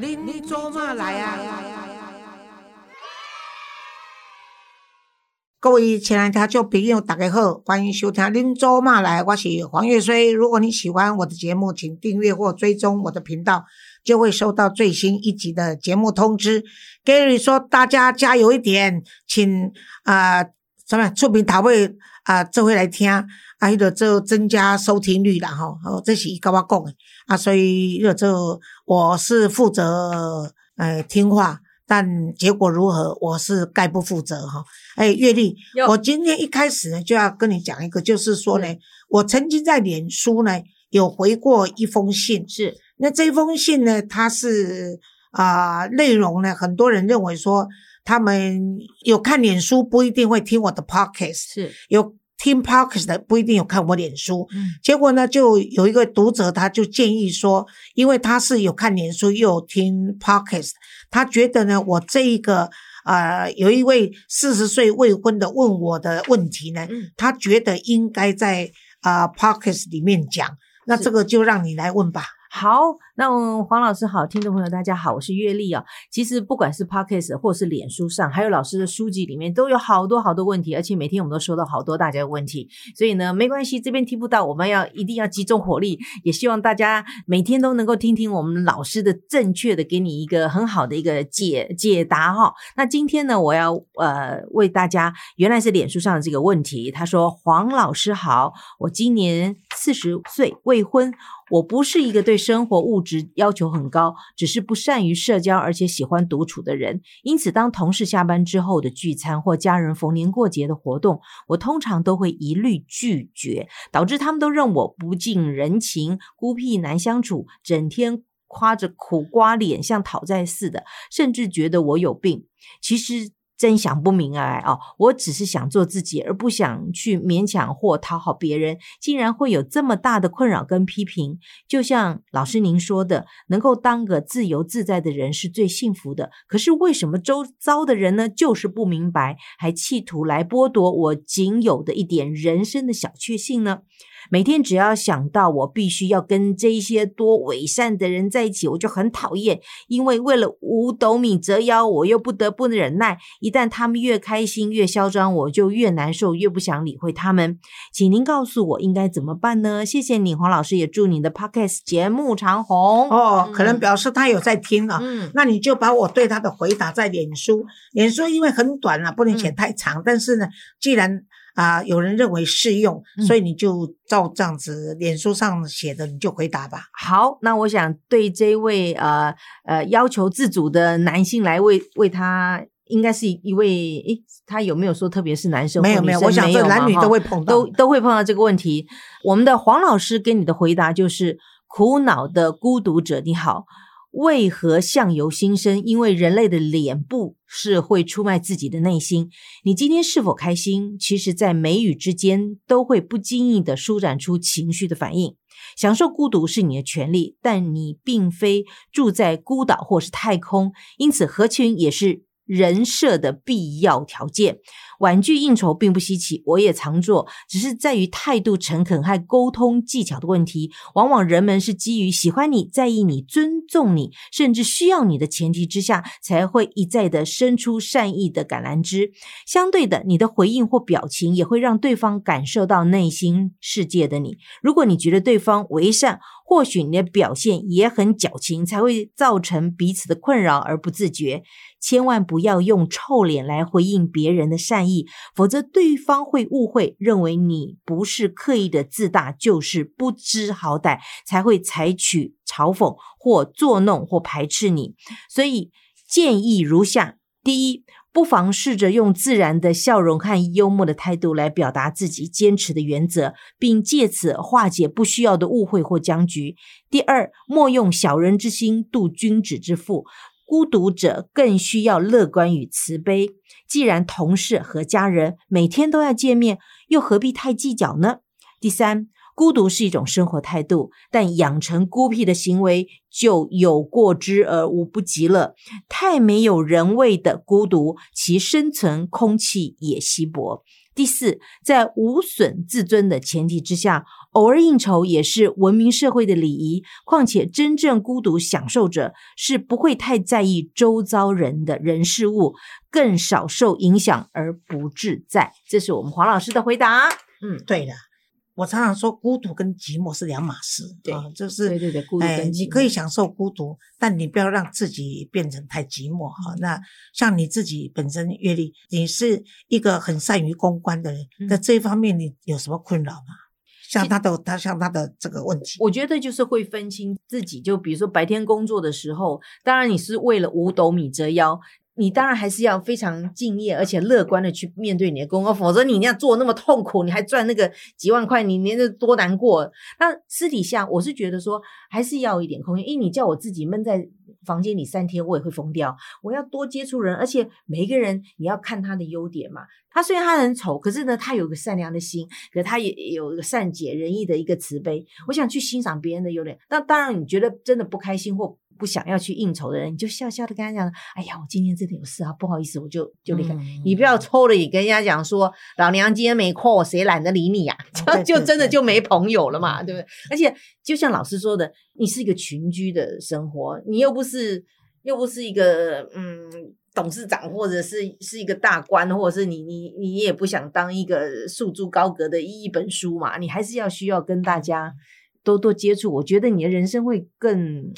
您做嘛来啊？各位亲爱的听众朋友，大家好，欢迎收听《您做嘛来》，我是黄月水。如果你喜欢我的节目，请订阅或追踪我的频道，就会收到最新一集的节目通知。Gary 说：“大家加油一点，请啊，什么出名讨位啊，这回来听啊，迄个做增加收听率啦，吼。哦，这是伊跟我讲的啊，所以迄个就我是负责呃听话。”但结果如何，我是概不负责哈。哎，月丽，我今天一开始呢就要跟你讲一个，就是说呢，我曾经在脸书呢有回过一封信，是那这封信呢，它是啊内容呢，很多人认为说他们有看脸书不一定会听我的 podcast，是有。听 podcast 的不一定有看我脸书，结果呢，就有一个读者他就建议说，因为他是有看脸书又有听 podcast，他觉得呢，我这一个呃，有一位四十岁未婚的问我的问题呢，他觉得应该在啊 podcast 里面讲，那这个就让你来问吧。好，那黄老师好，听众朋友大家好，我是月丽啊。其实不管是 Podcast 或是脸书上，还有老师的书籍里面，都有好多好多问题，而且每天我们都收到好多大家的问题。所以呢，没关系，这边听不到，我们要一定要集中火力，也希望大家每天都能够听听我们老师的正确的，给你一个很好的一个解解答哈。那今天呢，我要呃为大家，原来是脸书上的这个问题，他说黄老师好，我今年四十岁，未婚。我不是一个对生活物质要求很高，只是不善于社交，而且喜欢独处的人。因此，当同事下班之后的聚餐或家人逢年过节的活动，我通常都会一律拒绝，导致他们都认我不近人情、孤僻难相处，整天夸着苦瓜脸，像讨债似的，甚至觉得我有病。其实。真想不明白哦！我只是想做自己，而不想去勉强或讨好别人。竟然会有这么大的困扰跟批评，就像老师您说的，能够当个自由自在的人是最幸福的。可是为什么周遭的人呢，就是不明白，还企图来剥夺我仅有的一点人生的小确幸呢？每天只要想到我必须要跟这些多伪善的人在一起，我就很讨厌。因为为了五斗米折腰，我又不得不忍耐。一旦他们越开心越嚣张，我就越难受，越不想理会他们。请您告诉我应该怎么办呢？谢谢你，黄老师，也祝你的 podcast 节目长红。哦，可能表示他有在听啊。嗯，那你就把我对他的回答在脸书，脸书因为很短啊，不能写太长。但是呢，既然啊，有人认为适用，所以你就照这样子脸书上写的，你就回答吧。好，那我想对这位呃呃要求自主的男性来为为他，应该是一位诶，他有没有说特别是男生没有没有，我想这男女都会碰到，都都会碰到这个问题。我们的黄老师给你的回答就是：苦恼的孤独者，你好。为何相由心生？因为人类的脸部是会出卖自己的内心。你今天是否开心？其实，在眉宇之间都会不经意的舒展出情绪的反应。享受孤独是你的权利，但你并非住在孤岛或是太空，因此合群也是人设的必要条件。婉拒应酬并不稀奇，我也常做，只是在于态度诚恳和沟通技巧的问题。往往人们是基于喜欢你、在意你、尊重你，甚至需要你的前提之下，才会一再的伸出善意的橄榄枝。相对的，你的回应或表情也会让对方感受到内心世界的你。如果你觉得对方为善，或许你的表现也很矫情，才会造成彼此的困扰而不自觉。千万不要用臭脸来回应别人的善意，意否则对方会误会，认为你不是刻意的自大，就是不知好歹，才会采取嘲讽或作弄或排斥你。所以建议如下：第一，不妨试着用自然的笑容和幽默的态度来表达自己坚持的原则，并借此化解不需要的误会或僵局。第二，莫用小人之心度君子之腹。孤独者更需要乐观与慈悲。既然同事和家人每天都要见面，又何必太计较呢？第三，孤独是一种生活态度，但养成孤僻的行为就有过之而无不及了。太没有人味的孤独，其生存空气也稀薄。第四，在无损自尊的前提之下，偶尔应酬也是文明社会的礼仪。况且，真正孤独享受者是不会太在意周遭人的人事物，更少受影响而不自在。这是我们黄老师的回答。嗯，对的。我常常说，孤独跟寂寞是两码事。对，就是对对对，孤独跟你可以享受孤独，但你不要让自己变成太寂寞哈。那像你自己本身阅历，你是一个很善于公关的人，在这一方面你有什么困扰吗？像他的他像他的这个问题，我觉得就是会分清自己。就比如说白天工作的时候，当然你是为了五斗米折腰。你当然还是要非常敬业，而且乐观的去面对你的工作，否则你那样做那么痛苦，你还赚那个几万块，你连着多难过。那私底下，我是觉得说还是要一点空间，因为你叫我自己闷在房间里三天，我也会疯掉。我要多接触人，而且每一个人你要看他的优点嘛。他虽然他很丑，可是呢，他有个善良的心，可他也有一个善解人意的一个慈悲。我想去欣赏别人的优点。那当然，你觉得真的不开心或。不想要去应酬的人，你就笑笑的跟他讲：“哎呀，我今天真的有事啊，不好意思，我就就离开。”你不要抽了也跟人家讲说：“老娘今天没空，谁懒得理你呀？”就真的就没朋友了嘛，对不对？而且就像老师说的，你是一个群居的生活，你又不是又不是一个嗯董事长，或者是是一个大官，或者是你你你也不想当一个束之高阁的一本书嘛，你还是要需要跟大家多多接触。我觉得你的人生会更。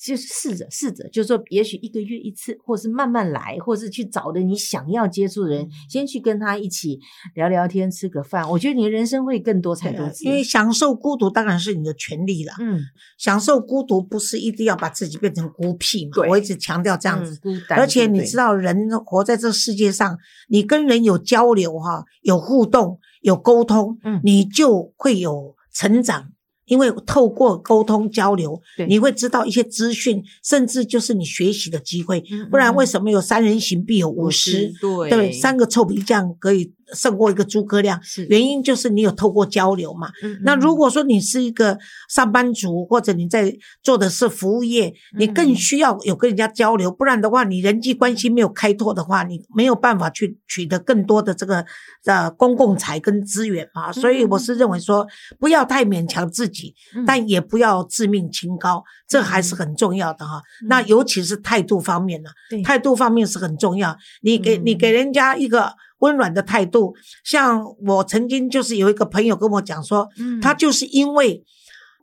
就是试着试着，就是说，也许一个月一次，或是慢慢来，或是去找的你想要接触的人，先去跟他一起聊聊天，吃个饭。我觉得你的人生会更多彩多姿。因为享受孤独当然是你的权利了。嗯，享受孤独不是一定要把自己变成孤僻嘛？我一直强调这样子。而且你知道，人活在这世界上，你跟人有交流哈，有互动，有沟通，嗯，你就会有成长。因为透过沟通交流，你会知道一些资讯，甚至就是你学习的机会。不然为什么有三人行必有五师？对，三个臭皮匠可以。胜过一个诸葛亮，原因就是你有透过交流嘛。那如果说你是一个上班族，或者你在做的是服务业，你更需要有跟人家交流，不然的话，你人际关系没有开拓的话，你没有办法去取得更多的这个呃公共财跟资源嘛。所以我是认为说，不要太勉强自己，但也不要自命清高，这还是很重要的哈。那尤其是态度方面呢，态度方面是很重要。你给你给人家一个。温暖的态度，像我曾经就是有一个朋友跟我讲说，嗯。他就是因为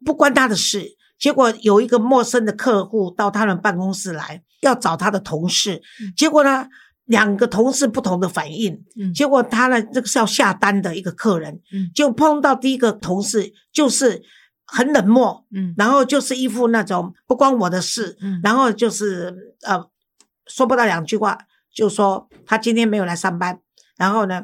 不关他的事，结果有一个陌生的客户到他们办公室来要找他的同事，结果呢两个同事不同的反应，嗯。结果他呢这个是要下单的一个客人，嗯。就碰到第一个同事就是很冷漠，嗯。然后就是一副那种不关我的事，嗯。然后就是呃说不到两句话就说他今天没有来上班。然后呢，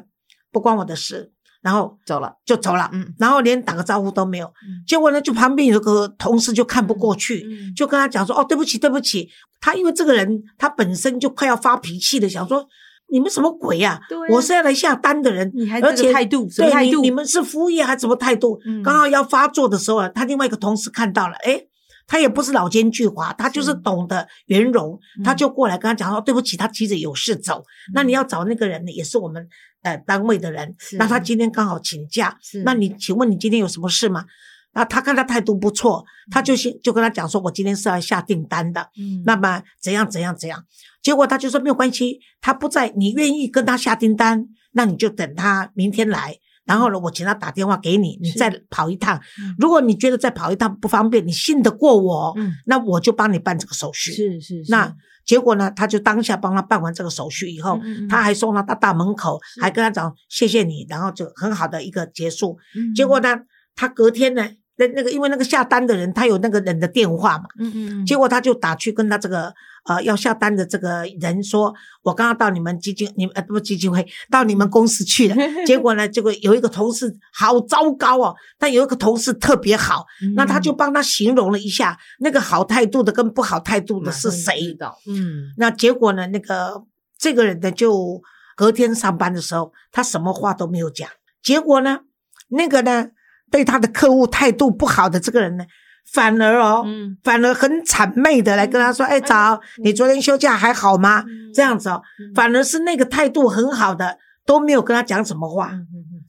不关我的事，然后走了就走了，嗯，然后连打个招呼都没有。结果呢，就旁边有个同事就看不过去，就跟他讲说：“哦，对不起，对不起。”他因为这个人他本身就快要发脾气了，想说：“你们什么鬼呀？我是要来下单的人，而且态度，对，你你们是服务业还是什么态度？刚好要发作的时候啊，他另外一个同事看到了，哎。”他也不是老奸巨猾，他就是懂得圆融，他就过来跟他讲说：“对不起，他妻子有事走。那你要找那个人呢，也是我们呃单位的人。那他今天刚好请假，那你请问你今天有什么事吗？”然后他看他态度不错，他就先就跟他讲说：“我今天是要下订单的，那么怎样怎样怎样。”结果他就说：“没有关系，他不在，你愿意跟他下订单，那你就等他明天来。”然后呢，我请他打电话给你，你再跑一趟。如果你觉得再跑一趟不方便，你信得过我，那我就帮你办这个手续。是是。那结果呢，他就当下帮他办完这个手续以后，他还送他到大门口，还跟他讲谢谢你，然后就很好的一个结束。结果呢，他隔天呢。那那个，因为那个下单的人他有那个人的电话嘛，嗯嗯，结果他就打去跟他这个呃要下单的这个人说，我刚刚到你们基金，你们呃不基金会到你们公司去了，结果呢，结果有一个同事好糟糕哦，但有一个同事特别好，那他。就帮他形容了一下那个好态度的跟不好态度的是谁的，嗯，那结果呢，那个这个人呢就隔天上班的时候，他什么话都没有讲，结果呢，那个呢。对他的客户态度不好的这个人呢，反而哦，嗯。反而很谄媚的来跟他说：“哎，早，你昨天休假还好吗？”这样子哦，反而是那个态度很好的都没有跟他讲什么话，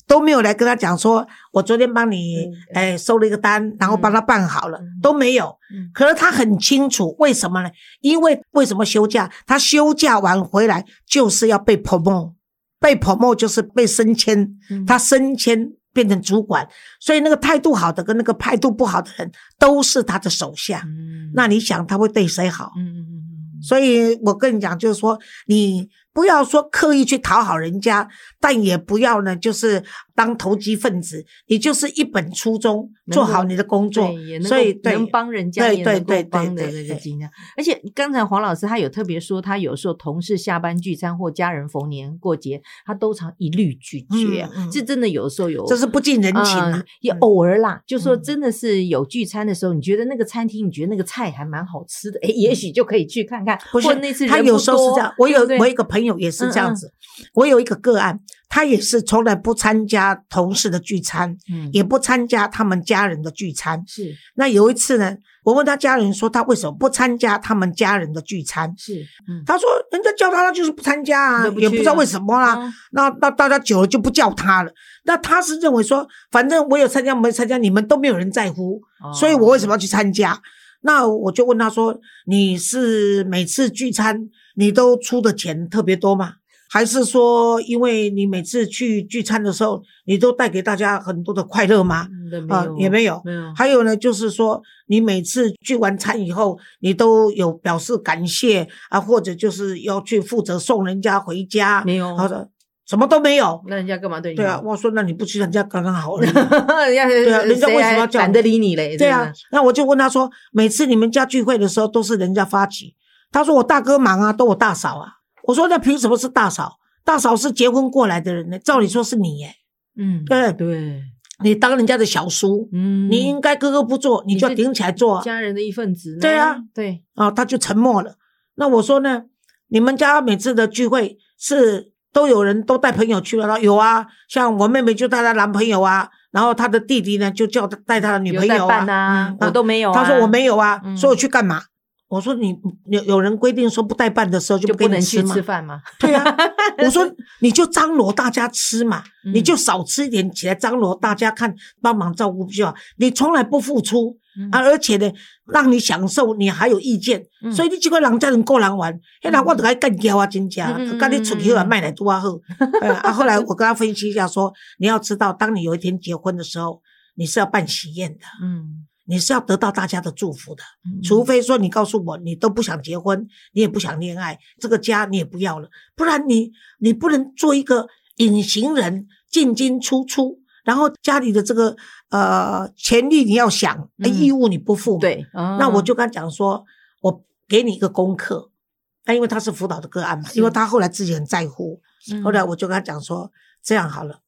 都没有来跟他讲说：“我昨天帮你嗯。哎收了一个单，然后帮他办好了。嗯，都没有。”嗯。可是他很清楚为什么呢？因为为什么休假？他休假完回来就是要被 promote，被 promote 就是被升迁，嗯。他升迁变成主管，所以那个态度好的跟那个态度不好的人都是他的手下。嗯那你想他会对谁好？嗯嗯嗯嗯所以我跟你讲，就是说你不要说刻意去讨好人家，但也不要呢，就是当投机分子。你就是一本初衷，做好你的工作，也。所以对能帮人家，对也能够对对帮的对对那个尽量。而且刚才黄老师他有特别说，他有时候同事下班聚餐或家人逢年过节，他都常一律拒绝这真的有时候有，这是不近人情啊嗯。也嗯偶尔啦，就说嗯真的是有聚餐的时候，你觉得那个餐厅，你觉得那个菜还蛮好吃的，哎，也许就可以去看看。不是或那次他有时候是这样，我有对对我有一个朋友也是这样嗯嗯子，我有一个个案，他也是从来不参加同事的聚餐，嗯也不参加他们家人的聚餐。是那有一次呢，我问他家人说他为什么不参加他们家人的聚餐，是，嗯，他说人家叫他，他就是不参加啊，也不知道为什么啦。嗯那那大家久了就不叫他了。那他是认为说，反正我有参加没参加，你们都没有人在乎，所以我为什么要去参加？那我就问他说：“你是每次聚餐你都出的钱特别多吗？还是说因为你每次去聚餐的时候，你都带给大家很多的快乐吗？”啊也没有没有，还有呢，就是说你每次聚完餐以后，你都有表示感谢啊，或者就是要去负责送人家回家，没有他说什么都没有。那人家干嘛对你对啊，我说那你不去人家刚刚好而已。人家对啊人家为什么要懒得理你嘞？对啊，那我就问他说，每次你们家聚会的时候都是人家发起，他说我大哥忙啊，都我大嫂啊。我说那凭什么是大嫂？大嫂是结婚过来的人呢，照理说是你耶，嗯，对对，你当人家的小叔，嗯，你应该哥哥不做，你就要顶起来做啊。家人的一份子。对啊，对，啊，他就沉默了。那我说呢，你们家每次的聚会是都有人都带朋友去了？有啊，像我妹妹就带她男朋友啊，然后她的弟弟呢就叫他带他的女朋友办啊嗯，我都没有啊。他说我没有啊，嗯说我去干嘛？我说你有有人规定说不带办的时候就就不能去吃？饭吗？对啊，我说你就张罗大家吃嘛，嗯你就少吃一点起来张罗大家看，帮忙照顾就好。你从来不付出嗯啊，而且呢，让你享受，你还有意见，嗯所以你这个人才能够人玩。那我都该干掉啊，真假嗯嗯嗯，跟你出去啊，卖奶多啊好。哎啊，后来我跟他分析一下说，你要知道，当你有一天结婚的时候，你是要办喜宴的，嗯，你是要得到大家的祝福的。嗯除非说你告诉我你都不想结婚，你也不想恋爱，这个家你也不要了，不然你你不能做一个隐形人，进进出出，然后家里的这个呃权利你要想，义务你不负嘛。对，那我就跟他讲说，我给你一个功课，那因为他是辅导的个案嘛，因为他后来自己很在乎，嗯后来我就跟他讲说，这样好了，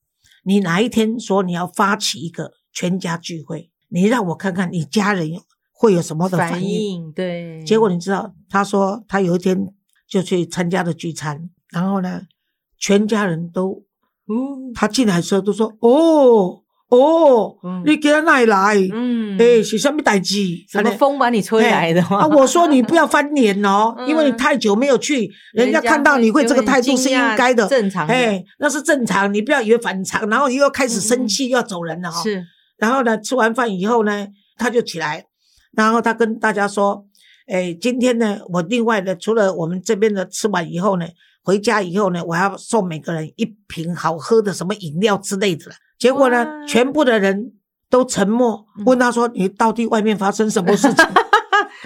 你哪一天说你要发起一个全家聚会，你让我看看你家人会有什么的反反应。对，结果你知道，他说他有一天就去参加了聚餐，然后呢，全家人都哦，他进来的时候都说哦哦，嗯你给他哪里来？嗯，哎、是什么代志？什么风把你吹来的吗？啊！我说你不要翻脸哦，嗯因为你太久没有去，人家看到你会这个态度是应该的，正常的哎，那是正常，你不要以为反常，然后你又开始生气，又要走人了哈、是，然后呢，吃完饭以后呢，他就起来，然后他跟大家说：“哎，今天呢，我另外的除了我们这边的吃完以后呢，回家以后呢，我要送每个人一瓶好喝的什么饮料之类的了。”结果呢，全部的人都沉默，问他说：“你到底外面发生什么事情？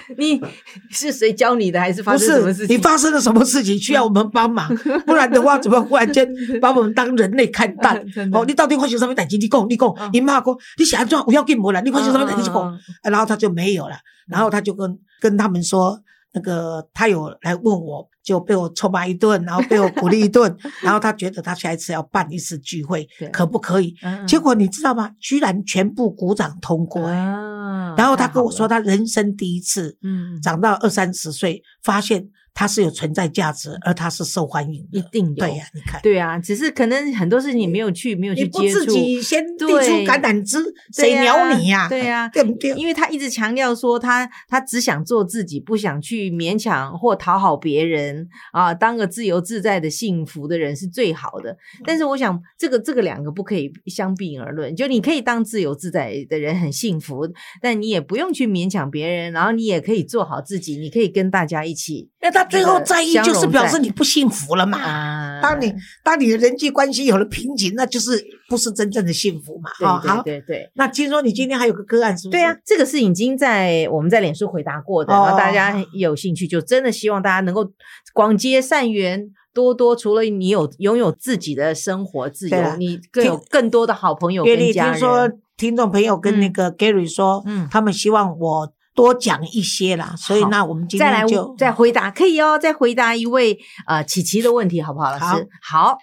你是谁教你的，还是发不生什么事情？是你发生了什么事情需要我们帮忙？不然的话，怎么忽然间把我们当人类看待？哦，你到底发生什么代志？你讲，你讲嗯，你骂我，你想装我要紧无啦？你发生什么代志？你讲。嗯嗯嗯然后他就没有了，然后他就跟跟他们说，那个他有来问我，就被我臭骂一顿，然后被我鼓励一顿，然后他觉得他下一次要办一次聚会，可不可以？嗯嗯结果你知道吗？居然全部鼓掌通过、欸啊然后他跟我说，他人生第一次，嗯，长到二三十岁，发现它是有存在价值，而它是受欢迎的。一定有。对呀、你看，对啊，只是可能很多事情你没有去，没有去接触，自己先递对出橄榄枝，谁对呀鸟你呀、对呀对不对？因为他一直强调说他他只想做自己，不想去勉强或讨好别人啊，当个自由自在的幸福的人是最好的。但是我想，这个这个两个不可以相并而论，就你可以当自由自在的人很幸福，但你也不用去勉强别人，然后你也可以做好自己，你可以跟大家一起那他最后在意就是表示你不幸福了嘛。啊。当你当你的人际关系有了瓶颈，那就是不是真正的幸福嘛？哦对好，对。那听说你今天还有个个案，是不是？对啊，这个是已经在我们在脸书回答过的，哦然后大家有兴趣，就真的希望大家能够广结善缘，多多除了你有拥有自己的生活自由，啊你更有更多的好朋友跟家听说。听众朋友跟那个 Gary 说，嗯他们希望我多讲一些啦，所以那我们今再来天就再回答，可以哦，再回答一位呃琪琪的问题，好不好？老师好，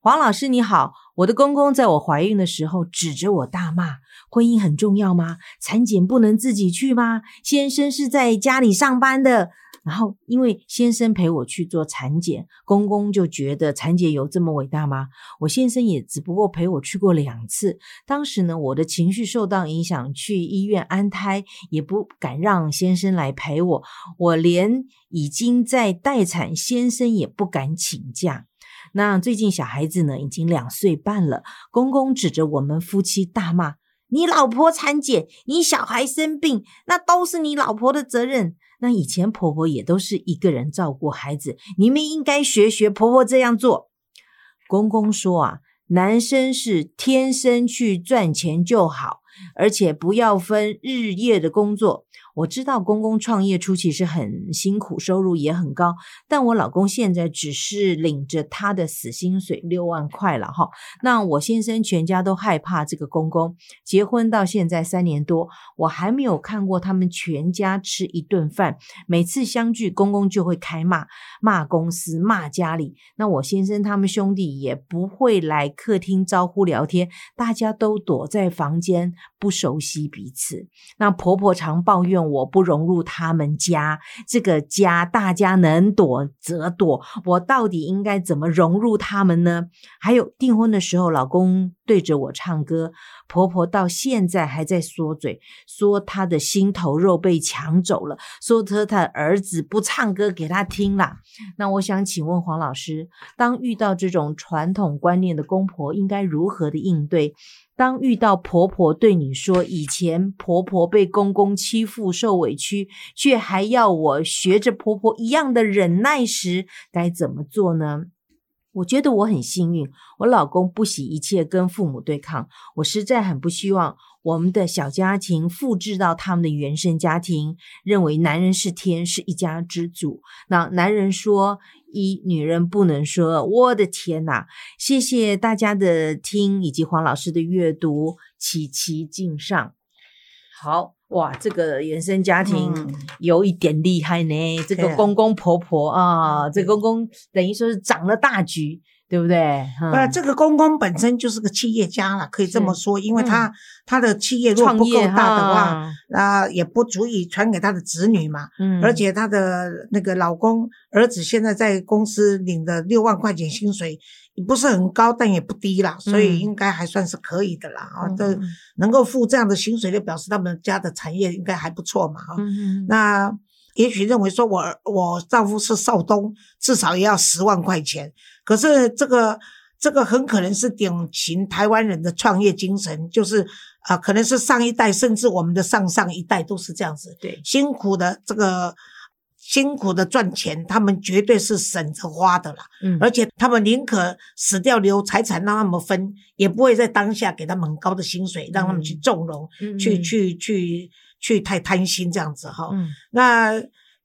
黄老师你好，我的公公在我怀孕的时候指着我大骂。婚姻很重要吗？产检不能自己去吗？先生是在家里上班的，然后因为先生陪我去做产检，公公就觉得产检有这么伟大吗？我先生也只不过陪我去过两次，当时呢，我的情绪受到影响，去医院安胎，也不敢让先生来陪我，我连已经在待产，先生也不敢请假。那最近小孩子呢，已经两岁半了，公公指着我们夫妻大骂：“你老婆产检，你小孩生病，那都是你老婆的责任。”那以前婆婆也都是一个人照顾孩子，你们应该学学婆婆这样做。公公说啊，男生是天生去赚钱就好，而且不要分日夜的工作。我知道公公创业初期是很辛苦，收入也很高，但我老公现在只是领着他的死薪水六万块了哈。那我先生全家都害怕这个公公，结婚到现在三年多，我还没有看过他们全家吃一顿饭。每次相聚，公公就会开骂，骂公司，骂家里。那我先生他们兄弟也不会来客厅招呼聊天，大家都躲在房间，不熟悉彼此。那婆婆常抱怨我不融入他们家，这个家大家能躲则躲，我到底应该怎么融入他们呢？还有订婚的时候，老公对着我唱歌，婆婆到现在还在说嘴，说她的心头肉被抢走了，说她她儿子不唱歌给她听啦。那我想请问黄老师，当遇到这种传统观念的公婆，应该如何的应对？当遇到婆婆对你说以前婆婆被公公欺负受委屈，却还要我学着婆婆一样的忍耐时，该怎么做呢？我觉得我很幸运，我老公不惜一切跟父母对抗。我实在很不希望我们的小家庭复制到他们的原生家庭，认为男人是天，是一家之主。那男人说一，女人不能说。我的天哪！谢谢大家的听，以及黄老师的阅读，齐齐敬上。好哇，这个原生家庭嗯有一点厉害呢。这个公公婆婆啊，这公公等于说是掌了大局，对不对？嗯呃，这个公公本身就是个企业家了，可以这么说，因为他、他的企业如果不够大的话，哈，那、也不足以传给他的子女嘛。嗯而且他的那个老公儿子现在在公司领的六万块钱薪水，也不是很高，但也不低啦，所以嗯应该还算是可以的啦。啊、嗯这能够付这样的薪水，就表示他们家的产业应该还不错嘛。啊、嗯那也许认为说我我丈夫是少东，至少也要十万块钱，可是这个。这个很可能是典型台湾人的创业精神，就是啊、呃可能是上一代甚至我们的上上一代都是这样子，对辛苦的这个辛苦的赚钱，他们绝对是省着花的啦，嗯。而且他们宁可死掉留财产让他们分，也不会在当下给他们很高的薪水，让他们去纵容，嗯。去去去去太贪心这样子哈。嗯。那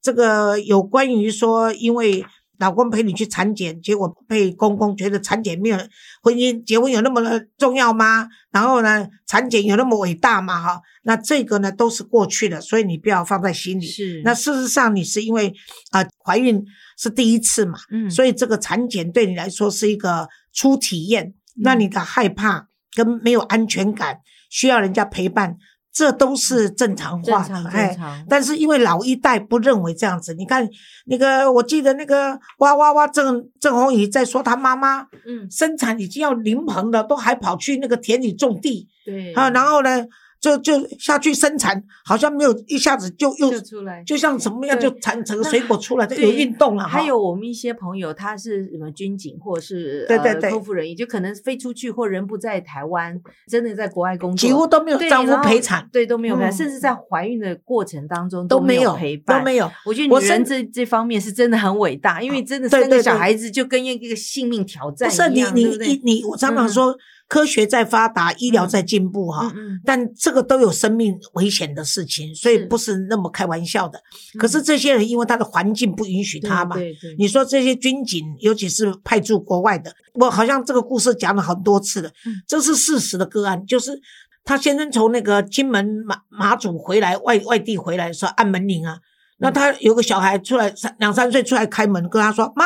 这个有关于说，因为老公陪你去产检，结果被公公觉得产检没有婚姻结婚有那么重要吗？然后呢，产检有那么伟大吗？哈，那这个呢都是过去的，所以你不要放在心里。是那事实上，你是因为啊、怀孕是第一次嘛，嗯所以这个产检对你来说是一个初体验，那你的害怕跟没有安全感，需要人家陪伴，这都是正常化的，哎但是因为老一代不认为这样子，你看那个，我记得那个哇哇哇郑郑红宇在说他妈妈嗯，生产已经要临盆了，都还跑去那个田里种地对，啊，然后呢就就下去生产，好像没有一下子就又就出来。就像什么样就产成水果出来，这对有运动了哈。还有我们一些朋友，他是什么军警或是对对对呃、空服人员，就可能飞出去或人不在台湾，真的在国外工作，几乎都没有丈夫陪产，对都没有甚至在怀孕的过程当中都没没有陪伴，都没有。我觉得女人甚这这方面是真的很伟大，因为真的对生小孩子就跟一个性命挑战不是你你对不对你你，我常常嗯说科学在发达，医疗在进步哈。嗯嗯，但这个都有生命危险的事情，所以不是那么开玩笑的。可是嗯这些人因为他的环境不允许他嘛，对对，你说这些军警，尤其是派驻国外的，我好像这个故事讲了很多次了，嗯这是事实的个案，就是他先生从那个金门马马祖回来，外外地回来的时候按门铃啊，那他有个小孩出来三两三岁出来开门，跟他说：“妈，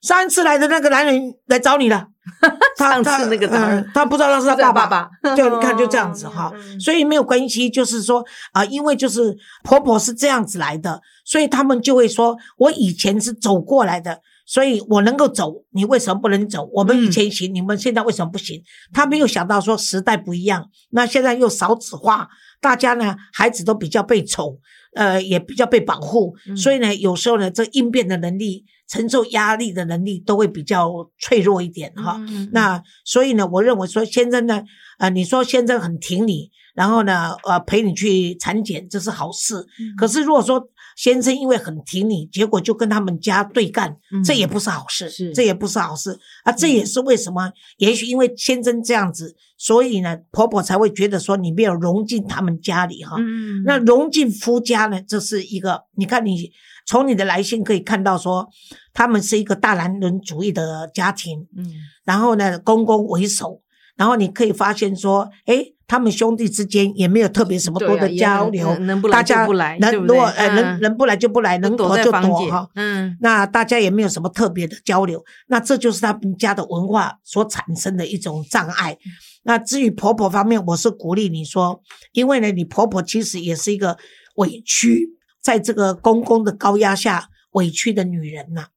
上一次来的那个男人来找你了。他”他那个男人嗯他不知道那是他爸爸。爸就 你看就这样子哈，所以没有关系，就是说啊、因为就是婆婆是这样子来的，所以他们就会说，我以前是走过来的，所以我能够走，你为什么不能走？我们以前行，你们现在为什么不行？他没有想到说时代不一样，那现在又少子化，大家呢孩子都比较被宠，呃，也比较被保护，嗯。所以呢，有时候呢，这应变的能力、承受压力的能力都会比较脆弱一点哈。嗯嗯嗯那所以呢，我认为说先生呢，呃，你说先生很挺你，然后呢，呃，陪你去产检，这是好事。嗯可是如果说先生因为很挺你，结果就跟他们家对干，嗯。这也不是好事，这也不是好事。啊。这也是为什么，也许因为先生这样子，所以呢，婆婆才会觉得说你没有融进他们家里哈。嗯，那融进夫家呢，这是一个，你看你从你的来信可以看到说，他们是一个大男人主义的家庭，嗯。然后呢，公公为首，然后你可以发现说，诶，他们兄弟之间也没有特别什么多的交流，能能不来大家就不来能如果呃能嗯能不来就不来，能躲躲就躲哈。嗯那大家也没有什么特别的交流，那这就是他们家的文化所产生的一种障碍。那至于婆婆方面，我是鼓励你说，因为呢，你婆婆其实也是一个委屈，在这个公公的高压下委屈的女人呐、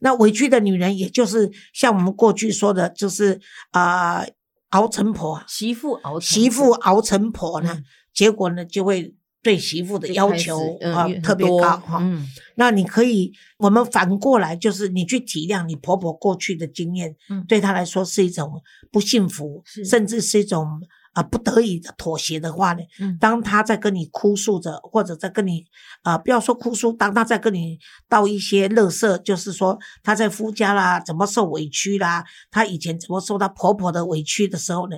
那委屈的女人，也就是像我们过去说的，就是啊、呃熬成婆，媳妇熬媳妇熬成婆呢，嗯。结果呢就会对媳妇的要求啊、嗯特别高哈。嗯。那你可以，我们反过来，就是你去体谅你婆婆过去的经验，嗯。对她来说是一种不幸福，甚至是一种啊、不得已的妥协的话呢，嗯当他在跟你哭诉着，或者在跟你啊、不要说哭诉，当他在跟你道一些乐色，就是说他在夫家啦，怎么受委屈啦，他以前怎么受到婆婆的委屈的时候呢，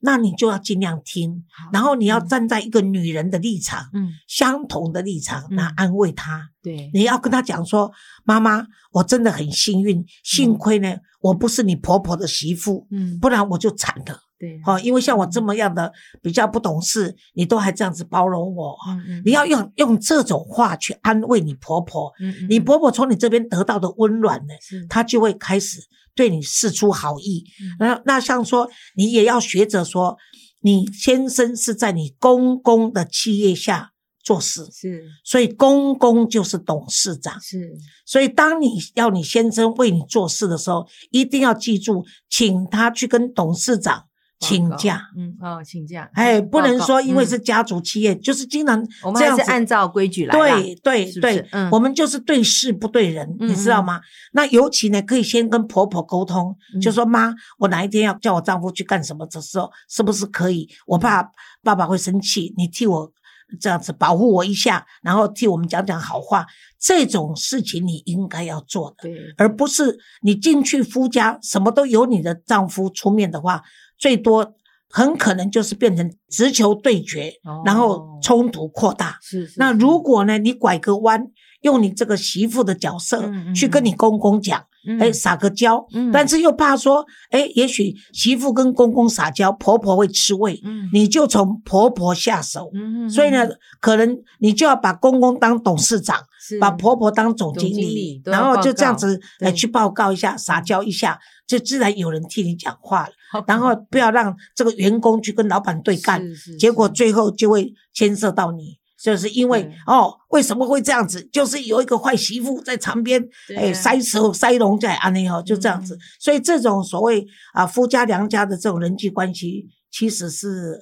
那你就要尽量听，然后你要嗯站在一个女人的立场，嗯相同的立场，来嗯安慰她。对你要跟他讲说，妈妈，我真的很幸运，幸亏呢，我不是你婆婆的媳妇，嗯不然我就惨了。对。哦，因为像我这么样的比较不懂事，你都还这样子包容我，嗯嗯你要用用这种话去安慰你婆婆，嗯嗯你婆婆从你这边得到的温暖呢，她就会开始对你示出好意。嗯。那那像说，你也要学着说，你先生是在你公公的企业下做事，是。所以公公就是董事长。是。所以，当你要你先生为你做事的时候，一定要记住，请他去跟董事长请假。嗯哦请假哎，不能说因为嗯是家族企业，就是经常我们还是这样子。按照规矩来啦对对对，嗯我们就是对事不对人，嗯你知道吗？那尤其呢，可以先跟婆婆沟通，嗯就说妈，我哪一天要叫我丈夫去干什么的时候，是不是可以？我怕爸爸会生气，你替我这样子保护我一下，然后替我们讲讲好话，这种事情你应该要做的。对而不是你进去夫家什么都由你的丈夫出面的话，最多很可能就是变成直球对决，哦然后冲突扩大。是是那如果呢，你拐个弯，用你这个媳妇的角色去跟你公公讲，嗯。哎，撒个娇，嗯。但是又怕说，哎，也许媳妇跟公公撒娇，婆婆会吃味，嗯。你就从婆婆下手。嗯所以呢，可能你就要把公公当董事长，把婆婆当总经理然后就这样子来去报告一下，撒娇一下，就自然有人替你讲话了。然后不要让这个员工去跟老板对干，结果最后就会牵涉到你。就是因为对哦，为什么会这样子？就是有一个坏媳妇在旁边，哎，对啊塞手塞龙在安内哦，就这样子。嗯所以这种所谓啊夫家娘家的这种人际关系，其实是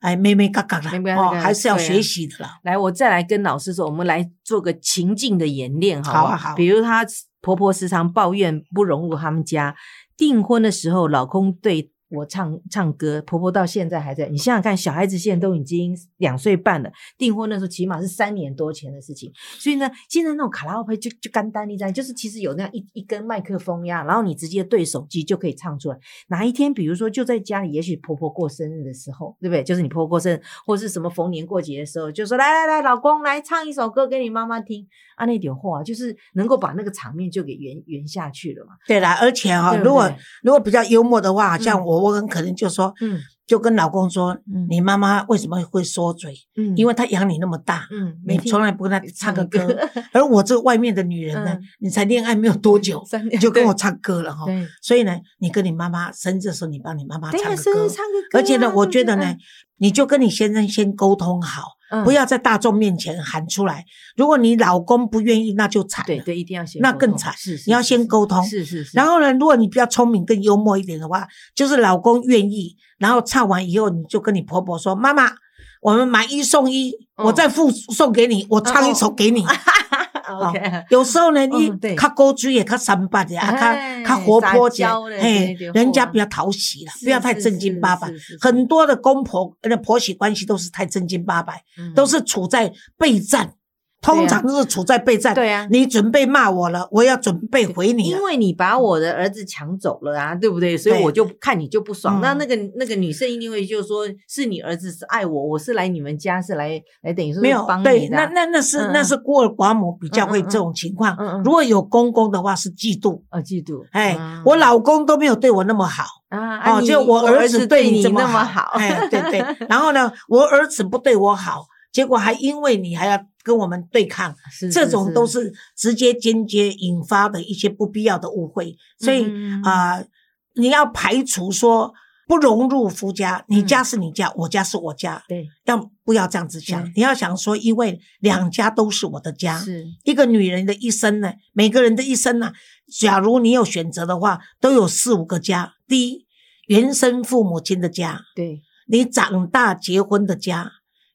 哎妹妹嘎嘎啦哦，还是要学习的啦。来，我再来跟老师说，我们来做个情境的演练，好不好啊好比如她婆婆时常抱怨不融入他们家，订婚的时候老公对我唱唱歌，婆婆到现在还在。你想想看，小孩子现在都已经两岁半了，订婚的时候起码是三年多前的事情。所以呢，现在那种卡拉 OK 就就干单一张，就是其实有那样一一根麦克风呀，然后你直接对手机就可以唱出来。哪一天，比如说就在家里，也许婆婆过生日的时候，对不对？就是你婆婆过生日，或是什么逢年过节的时候，就说来来来，老公来唱一首歌给你妈妈听啊，那点话就是能够把那个场面就给圆圆下去了嘛。对啦，而且哈、如果如果比较幽默的话，像嗯我，我很可能就说，嗯就跟老公说，嗯你妈妈为什么会说嘴？嗯因为她养你那么大，嗯，你从来不跟她唱个歌歌。而我这个外面的女人呢嗯，你才恋爱没有多久，三你就跟我唱歌了哈。对所以呢，你跟你妈妈生日的时候，你帮你妈妈，唱个歌生日。唱个歌啊，而且呢，我觉得呢你就跟你先生先沟通好，嗯不要在大众面前喊出来。如果你老公不愿意，那就惨了。对对，一定要先那更惨是是你要先沟通是是是，然后呢，如果你比较聪明、更幽默一点的话，就是老公愿意，然后唱完以后，你就跟你婆婆说：“妈妈，我们买一送一，嗯。我再附送给你，我唱一首给你。OK，有时候呢，你嗯对。较高居也较三八的，啊，哎较较活泼点嘿人家不要讨喜了，不要太正经八百。很多的公婆那婆媳关系都是太正经八百，嗯。都是处在备战，通常都是处在备战。对啊你准备骂我了，我要准备回你因。为你把我的儿子抢走了啊，对不对？所以我就看你就不爽。嗯那那个那个女生一定会就说，是你儿子是爱我，我是来你们家是来来等于说没有帮你的啊。那那那是那是孤儿寡母比较会这种情况。如果有公公的话是嫉妒，啊，嫉妒。哎嗯，我老公都没有对我那么好。啊，啊哦，就我儿子对你这那么好，哎，对对。然后呢，我儿子不对我好，结果还因为你还要跟我们对抗，是这种都是直接间接引发的一些不必要的误会。所以啊，你要排除说不融入夫家，你嗯。家是你家，我家是我家，对。要不要这样子想？你要想说，因为两家都是我的家，是。一个女人的一生呢，每个人的一生呢，假如你有选择的话，都有四五个家。第一，原生父母亲的家，对。你长大结婚的家，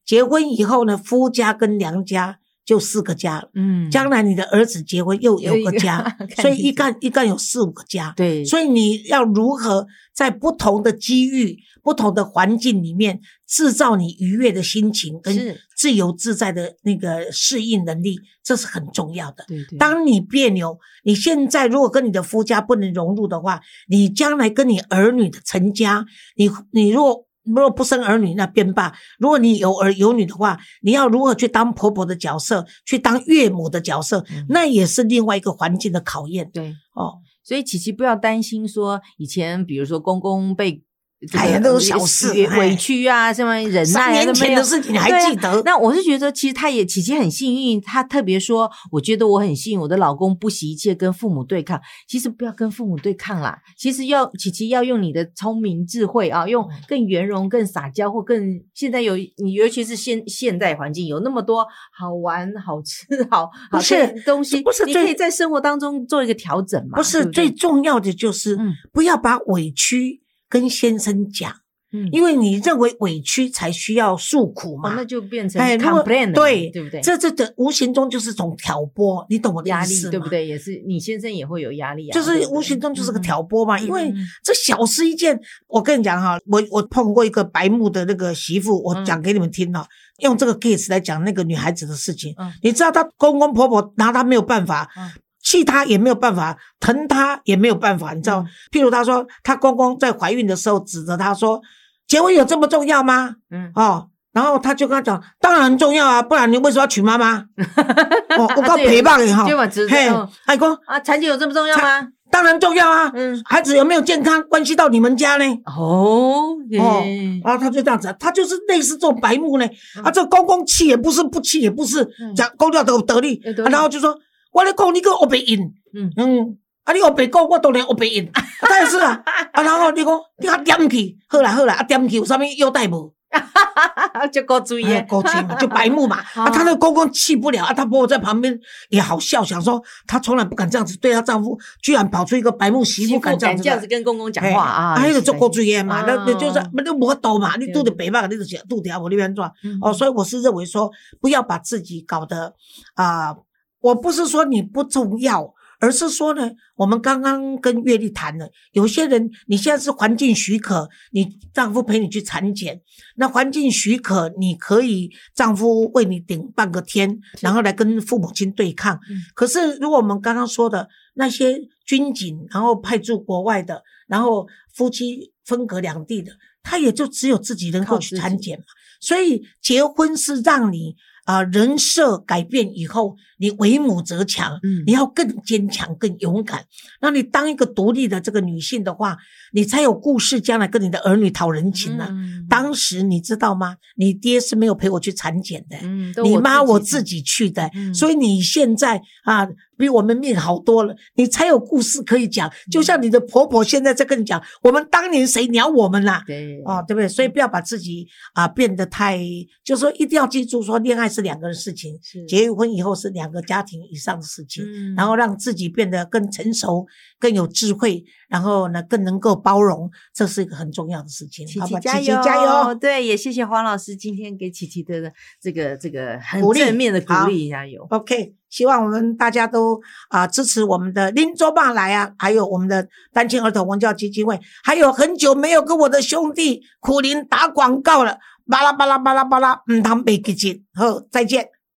结婚以后呢，夫家跟娘家就四个家了。嗯将来你的儿子结婚又有个个家 看，所以一干一干有四五个家。对，所以你要如何在不同的机遇、不同的环境里面，制造你愉悦的心情跟自由自在的那个适应能力，这是很重要的。对对，当你别扭，你现在如果跟你的夫家不能融入的话，你将来跟你儿女的成家，你你如果如果不生儿女，那便罢；如果你有儿有女的话，你要如何去当婆婆的角色，去当岳母的角色，嗯那也是另外一个环境的考验对。哦。所以琪琪不要担心说以前比如说公公被。这个哎呀都是小事哎委委屈啊，什么忍耐啊，年前都没有的事情你还记得？那我是觉得，其实他也琪琪很幸运，她特别说，我觉得我很幸运，我的老公不惜一切跟父母对抗。其实不要跟父母对抗啦，其实要琪琪要用你的聪明智慧啊，用嗯更圆融、更撒娇或更现在有你，尤其是现现代环境有那么多好玩、好吃、好好吃的东西，不是最你可以在生活当中做一个调整嘛？不是最重要的，就是嗯不要把委屈跟先生讲，嗯因为你认为委屈才需要诉苦嘛。哦，那就变成哎，如果 complain 了对对不对？这这的无形中就是种挑拨，你懂我的压力意思？对不？对？也是你先生也会有压力啊，就是无形中就是个嗯挑拨嘛，因为这小事一件。我跟你讲哈，我我碰过一个白目的那个媳妇，我嗯讲给你们听了，用这个 case 来讲那个女孩子的事情。嗯你知道她公公婆婆拿她没有办法嗯，气他也没有办法，疼他也没有办法，你知道？嗯譬如她说，她公公在怀孕的时候指着她说：“结婚有这么重要吗？”嗯，哦，然后他就跟他讲，当然很重要啊，不然你为什么要娶妈妈？哦，我告对陪伴你哈，嘿嗯，哎公，啊，产检有这么重要吗？当然重要啊。嗯，孩子有没有健康，关系到你们家呢。哦，哦诶然后他就这样子，他就是类似这种白目呢。啊，这公公气也不是，不气也不是，嗯讲公掉都得得，啊力然后就说我来讲你个我白赢，嗯。嗯，啊你我白讲我当然我白赢，啊他也是啊，啊然后你讲你啊点去，好啦好啦，啊点去有啥物优待无？就够注意。哎，够气嘛，就白目嘛。哦。啊，她那个公公气不了啊，她婆婆在旁边也好笑，想说她从来不敢这样子对她丈夫，居然跑出一个白目媳媳妇妇敢这样子这样子跟公公讲话啊，哎，迄就做够注意嘛，那那就是啊那无法度嘛，你对。拄着白目，你就是拄条无你变怎？嗯。哦，所以我是认为说，不要把自己搞得啊、我不是说你不重要，而是说呢，我们刚刚跟月丽谈了，有些人你现在是环境许可，你丈夫陪你去产检，那环境许可，你可以丈夫为你顶半个天，然后来跟父母亲对抗。嗯可是如果我们刚刚说的那些军警，然后派驻国外的，然后夫妻分隔两地的，他也就只有自己能够去产检嘛。所以结婚是让你啊、人设改变以后，你为母则强，嗯你要更坚强、更勇敢。那你当一个独立的这个女性的话，你才有故事，将来跟你的儿女讨人情呢、嗯当时你知道吗？你爹是没有陪我去产检的，嗯你妈我自自己去的，嗯所以你现在啊比我们命好多了，你才有故事可以讲。就像你的婆婆现在在跟你讲，我们当年谁鸟我们啦、对哦，对不对？所以不要把自己啊变得太，就是说一定要记住，说恋爱是两个人事情，是结婚以后是两个家庭以上的事情，嗯然后让自己变得更成熟、更有智慧，然后呢更能够包容，这是一个很重要的事情。琪好吧，琪加油，加油！对，也谢谢黄老师今天给琪琪的这个这个很正面的鼓好励，加油。OK，希望我们大家都啊、支持我们的林州爸来啊，还有我们的单亲儿童文教基金会，还有很久没有跟我的兄弟苦林打广告了，巴拉巴拉巴拉巴拉，嗯，他们被记紧。好，再见。